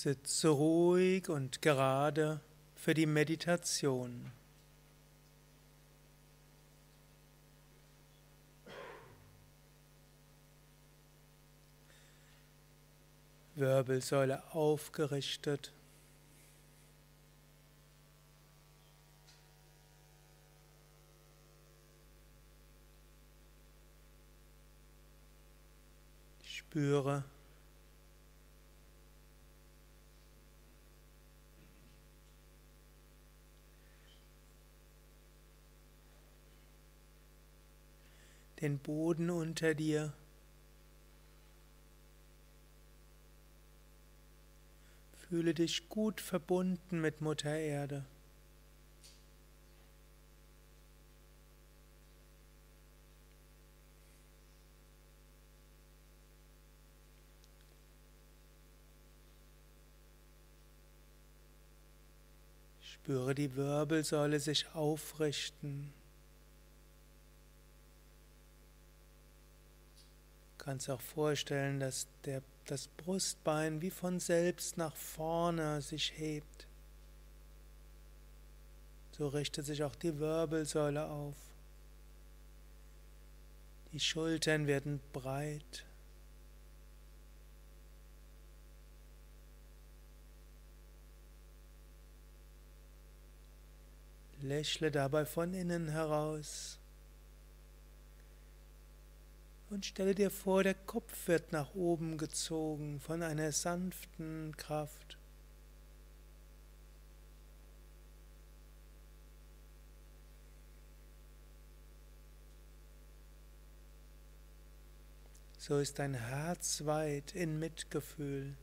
Sitze ruhig und gerade für die Meditation. Wirbelsäule aufgerichtet. Spüre den Boden unter dir. Fühle dich gut verbunden mit Mutter Erde. Spüre die Wirbelsäule sich aufrichten. Kannst auch vorstellen, dass der, das Brustbein wie von selbst nach vorne sich hebt. So richtet sich auch die Wirbelsäule auf. Die Schultern werden breit. Lächle dabei von innen heraus. Und stelle dir vor, der Kopf wird nach oben gezogen von einer sanften Kraft. So ist dein Herz weit in Mitgefühl.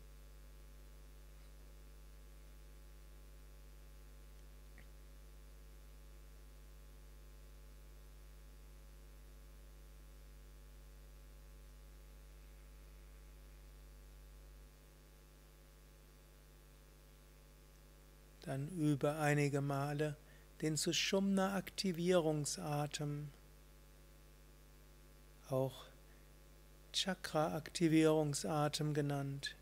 Übe einige Male den Sushumna Aktivierungsatem, auch Chakra Aktivierungsatem genannt.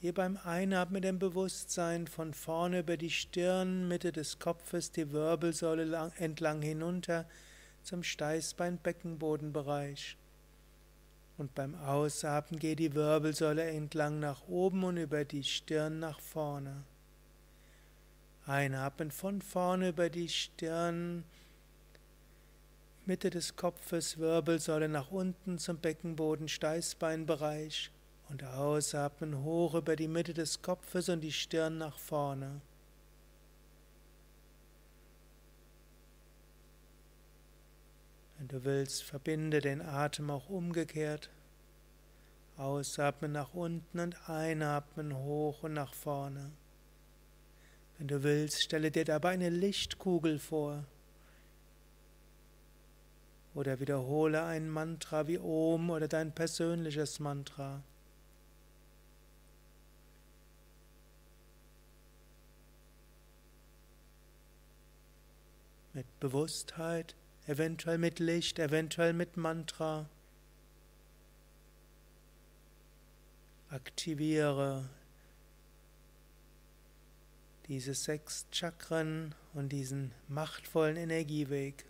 Hier beim Einatmen mit dem Bewusstsein von vorne über die Stirn, Mitte des Kopfes, die Wirbelsäule entlang hinunter zum Steißbein-Beckenbodenbereich. Und beim Ausatmen geht die Wirbelsäule entlang nach oben und über die Stirn nach vorne. Einatmen von vorne über die Stirn, Mitte des Kopfes, Wirbelsäule nach unten zum Beckenboden, Steißbeinbereich und ausatmen hoch über die Mitte des Kopfes und die Stirn nach vorne. Wenn du willst, verbinde den Atem auch umgekehrt. Ausatmen nach unten und einatmen hoch und nach vorne. Wenn du willst, stelle dir dabei eine Lichtkugel vor. Oder wiederhole ein Mantra wie Om oder dein persönliches Mantra. Mit Bewusstheit, eventuell mit Licht, eventuell mit Mantra. Aktiviere diese sechs Chakren und diesen machtvollen Energieweg.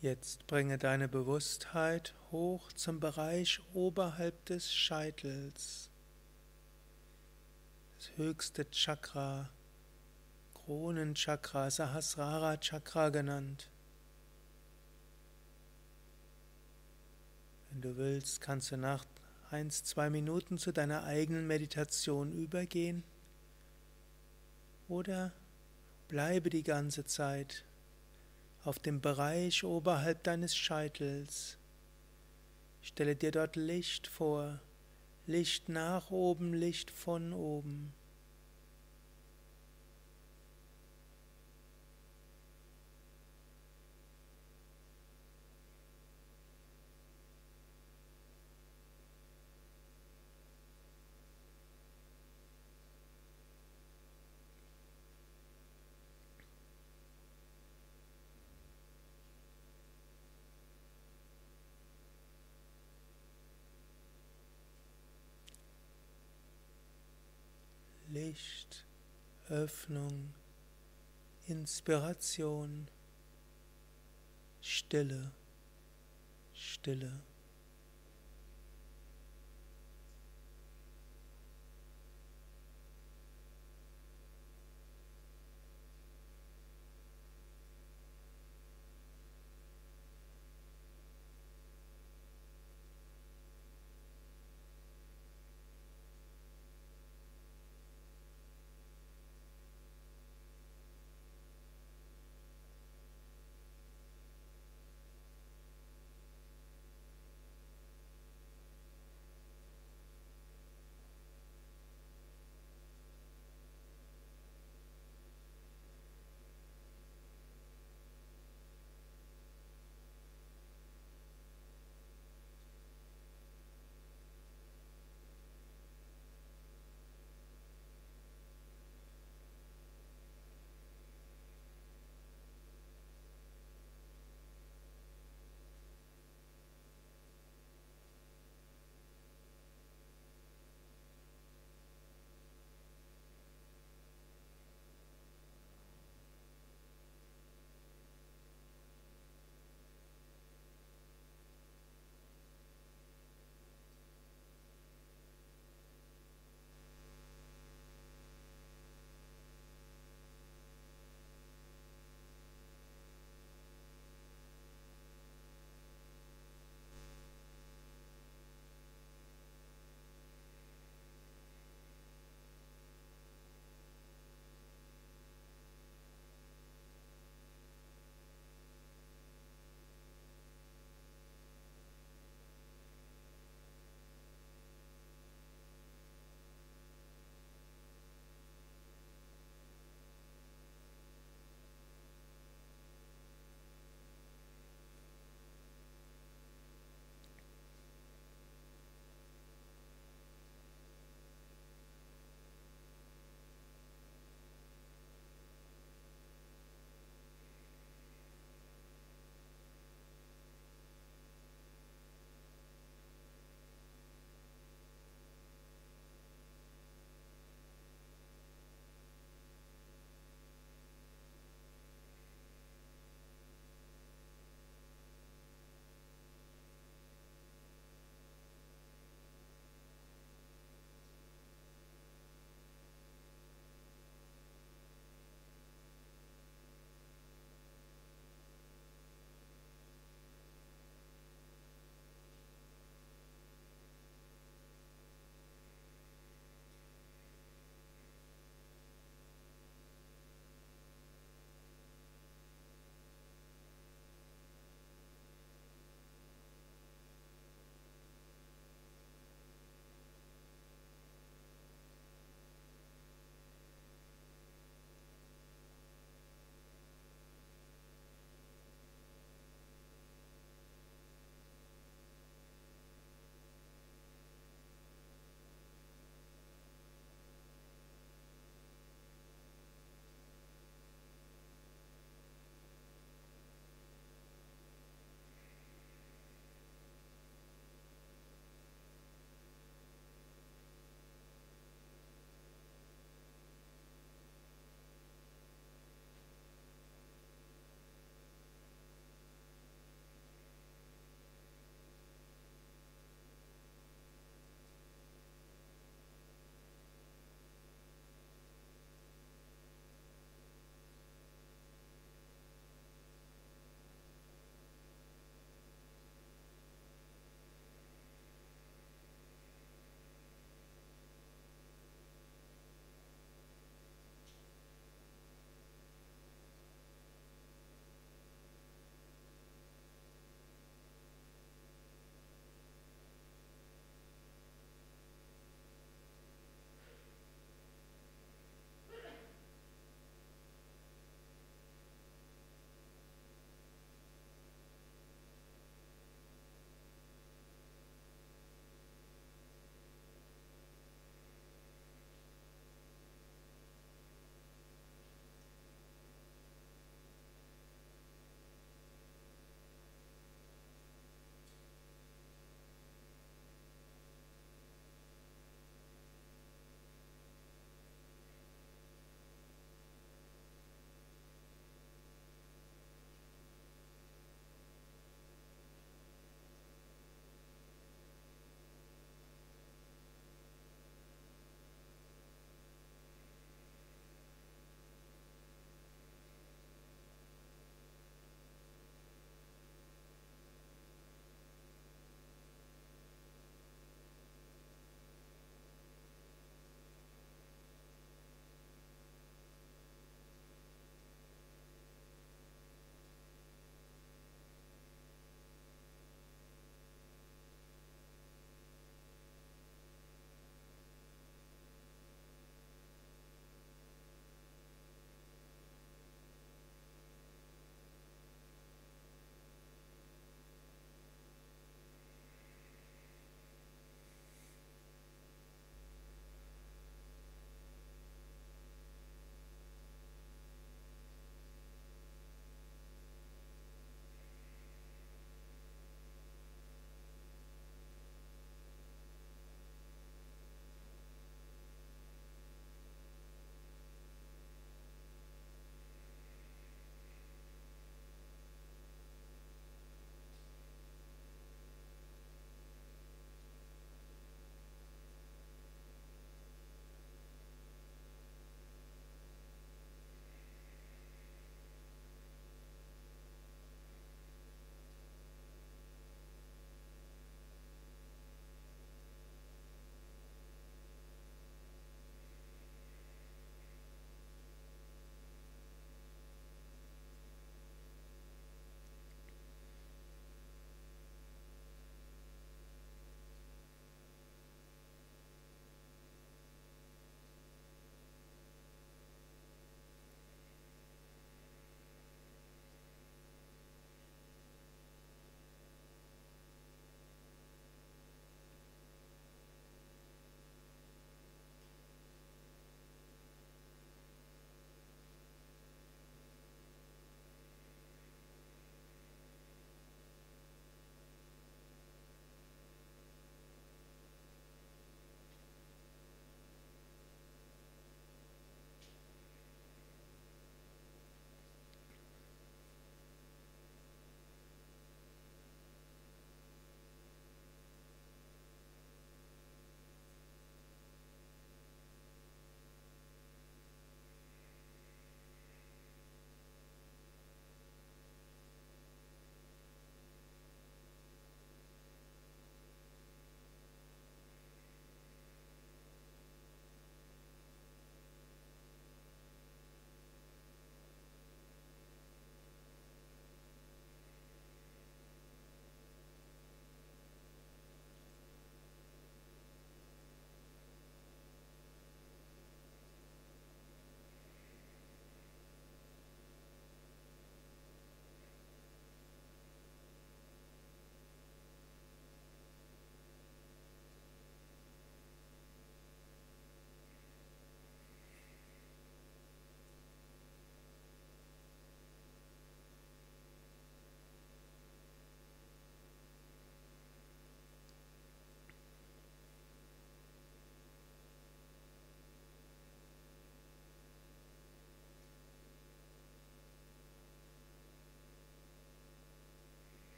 Jetzt bringe deine Bewusstheit hoch zum Bereich oberhalb des Scheitels. Das höchste Chakra, Kronenchakra, Sahasrara Chakra genannt. Wenn du willst, kannst du nach eins, zwei Minuten zu deiner eigenen Meditation übergehen oder bleibe die ganze Zeit auf dem Bereich oberhalb deines Scheitels. Stelle dir dort Licht vor, Licht nach oben, Licht von oben. Licht, Öffnung, Inspiration, Stille, Stille.